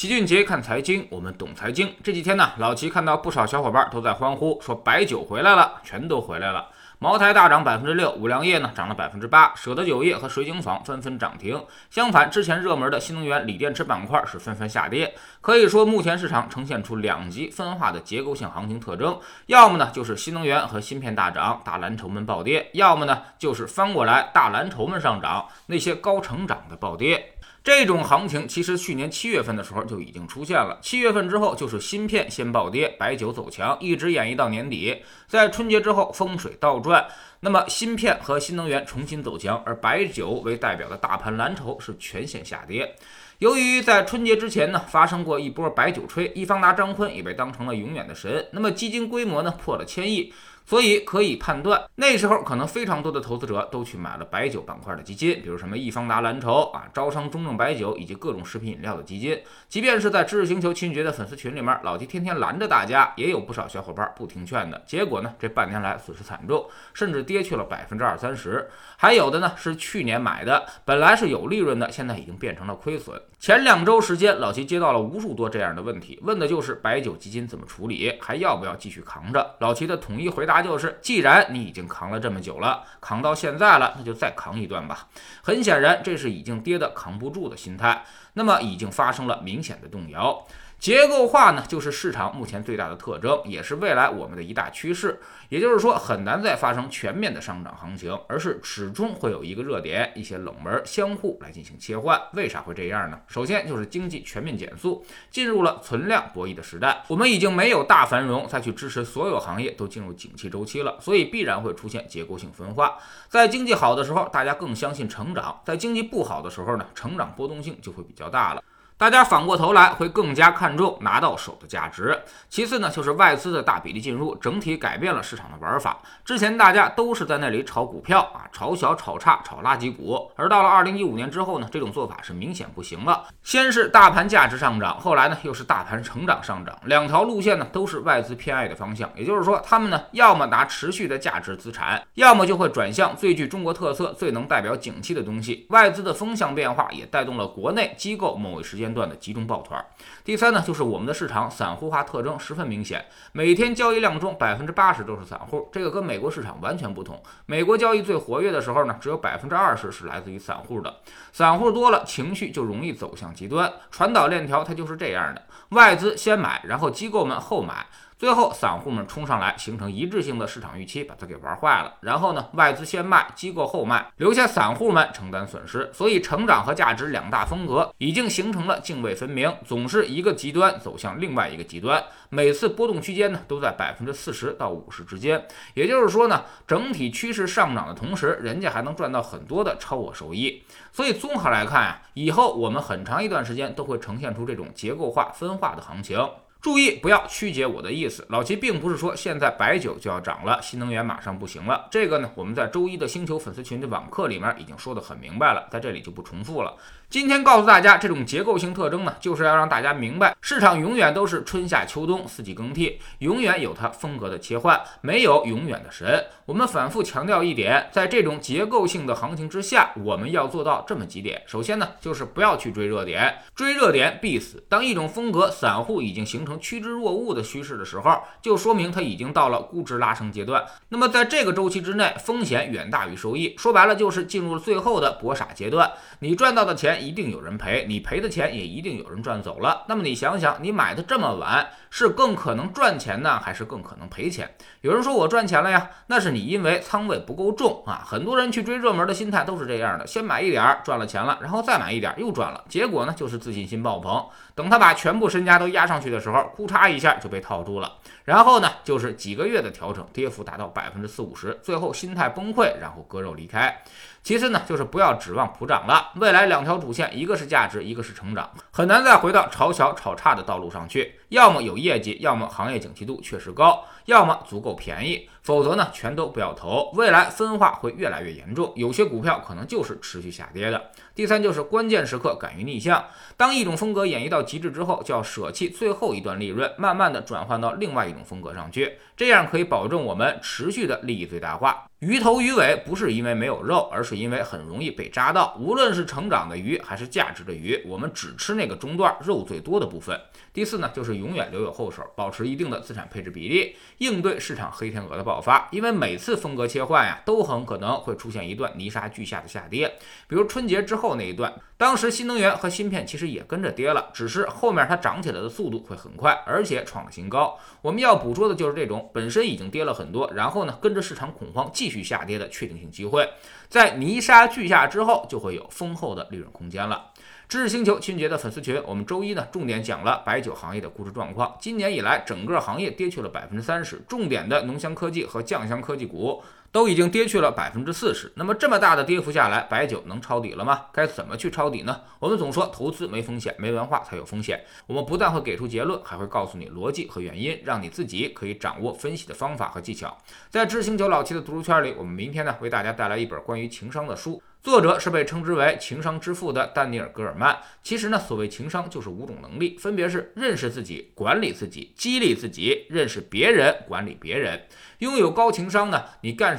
齐俊杰看财经，我们懂财经。这几天呢，老齐看到不少小伙伴都在欢呼，说白酒回来了，全都回来了。茅台大涨百分之六，五粮液呢涨了百分之八，舍得酒业和水井坊纷纷涨停。相反，之前热门的新能源锂电池板块是纷纷下跌。可以说，目前市场呈现出两极分化的结构性行情特征：要么呢就是新能源和芯片大涨，大蓝筹们暴跌；要么呢就是翻过来，大蓝筹们上涨，那些高成长的暴跌。这种行情其实去年七月份的时候就已经出现了。七月份之后就是芯片先暴跌，白酒走强，一直演绎到年底。在春节之后风水倒转，那么芯片和新能源重新走强，而白酒为代表的大盘蓝筹是全线下跌。由于在春节之前呢发生过一波白酒吹，易方达张坤也被当成了永远的神。那么基金规模呢破了千亿。所以可以判断，那时候可能非常多的投资者都去买了白酒板块的基金，比如什么易方达蓝筹啊、招商中证白酒以及各种食品饮料的基金。即便是在知识星球秦爵的粉丝群里面，老齐天天拦着大家，也有不少小伙伴不听劝的。结果呢，这半年来损失惨重，甚至跌去了百分之二三十。还有的呢是去年买的，本来是有利润的，现在已经变成了亏损。前两周时间，老齐接到了无数多这样的问题，问的就是白酒基金怎么处理，还要不要继续扛着？老齐的统一回答。答就是，既然你已经扛了这么久了，扛到现在了，那就再扛一段吧。很显然，这是已经跌得扛不住的心态，那么已经发生了明显的动摇。结构化呢，就是市场目前最大的特征，也是未来我们的一大趋势。也就是说，很难再发生全面的上涨行情，而是始终会有一个热点，一些冷门相互来进行切换。为啥会这样呢？首先就是经济全面减速，进入了存量博弈的时代。我们已经没有大繁荣再去支持所有行业都进入景气周期了，所以必然会出现结构性分化。在经济好的时候，大家更相信成长；在经济不好的时候呢，成长波动性就会比较大了。大家反过头来会更加看重拿到手的价值。其次呢，就是外资的大比例进入，整体改变了市场的玩法。之前大家都是在那里炒股票啊，炒小、炒差、炒垃圾股。而到了二零一五年之后呢，这种做法是明显不行了。先是大盘价值上涨，后来呢又是大盘成长上涨，两条路线呢都是外资偏爱的方向。也就是说，他们呢要么拿持续的价值资产，要么就会转向最具中国特色、最能代表景气的东西。外资的风向变化也带动了国内机构某一时间。段的集中抱团。第三呢，就是我们的市场散户化特征十分明显，每天交易量中百分之八十都是散户，这个跟美国市场完全不同。美国交易最活跃的时候呢，只有百分之二十是来自于散户的，散户多了，情绪就容易走向极端。传导链条它就是这样的，外资先买，然后机构们后买。最后，散户们冲上来，形成一致性的市场预期，把它给玩坏了。然后呢，外资先卖，机构后卖，留下散户们承担损失。所以，成长和价值两大风格已经形成了泾渭分明，总是一个极端走向另外一个极端。每次波动区间呢，都在百分之四十到五十之间。也就是说呢，整体趋势上涨的同时，人家还能赚到很多的超额收益。所以，综合来看啊，以后我们很长一段时间都会呈现出这种结构化分化的行情。注意，不要曲解我的意思。老齐并不是说现在白酒就要涨了，新能源马上不行了。这个呢，我们在周一的星球粉丝群的网课里面已经说得很明白了，在这里就不重复了。今天告诉大家，这种结构性特征呢，就是要让大家明白，市场永远都是春夏秋冬四季更替，永远有它风格的切换，没有永远的神。我们反复强调一点，在这种结构性的行情之下，我们要做到这么几点。首先呢，就是不要去追热点，追热点必死。当一种风格散户已经形成趋之若鹜的趋势的时候，就说明它已经到了估值拉升阶段。那么在这个周期之内，风险远大于收益，说白了就是进入了最后的搏傻阶段。你赚到的钱。一定有人赔，你赔的钱也一定有人赚走了。那么你想想，你买的这么晚，是更可能赚钱呢，还是更可能赔钱？有人说我赚钱了呀，那是你因为仓位不够重啊。很多人去追热门的心态都是这样的，先买一点儿赚了钱了，然后再买一点又赚了，结果呢就是自信心爆棚。等他把全部身家都压上去的时候，库嚓一下就被套住了。然后呢就是几个月的调整，跌幅达到百分之四五十，最后心态崩溃，然后割肉离开。其次呢，就是不要指望普涨了。未来两条主线，一个是价值，一个是成长，很难再回到炒小炒差的道路上去。要么有业绩，要么行业景气度确实高，要么足够便宜。否则呢，全都不要投。未来分化会越来越严重，有些股票可能就是持续下跌的。第三就是关键时刻敢于逆向，当一种风格演绎到极致之后，就要舍弃最后一段利润，慢慢的转换到另外一种风格上去，这样可以保证我们持续的利益最大化。鱼头鱼尾不是因为没有肉，而是因为很容易被扎到。无论是成长的鱼还是价值的鱼，我们只吃那个中段肉最多的部分。第四呢，就是永远留有后手，保持一定的资产配置比例，应对市场黑天鹅的爆发。因为每次风格切换呀，都很可能会出现一段泥沙俱下的下跌。比如春节之后那一段，当时新能源和芯片其实也跟着跌了，只是后面它涨起来的速度会很快，而且创了新高。我们要捕捉的就是这种本身已经跌了很多，然后呢跟着市场恐慌继续下跌的确定性机会，在泥沙俱下之后，就会有丰厚的利润空间了。知识星球清洁的粉丝群，我们周一呢重点讲了白酒行业的估值状况。今年以来，整个行业跌去了百分之三十，重点的浓香科技和酱香科技股。都已经跌去了百分之四十，那么这么大的跌幅下来，白酒能抄底了吗？该怎么去抄底呢？我们总说投资没风险，没文化才有风险。我们不但会给出结论，还会告诉你逻辑和原因，让你自己可以掌握分析的方法和技巧。在知星球老七的读书圈里，我们明天呢为大家带来一本关于情商的书。作者是被称之为情商之父的丹尼尔·戈尔曼。其实呢，所谓情商就是五种能力，分别是认识自己、管理自己、激励自己、认识别人、管理别人。拥有高情商呢，你干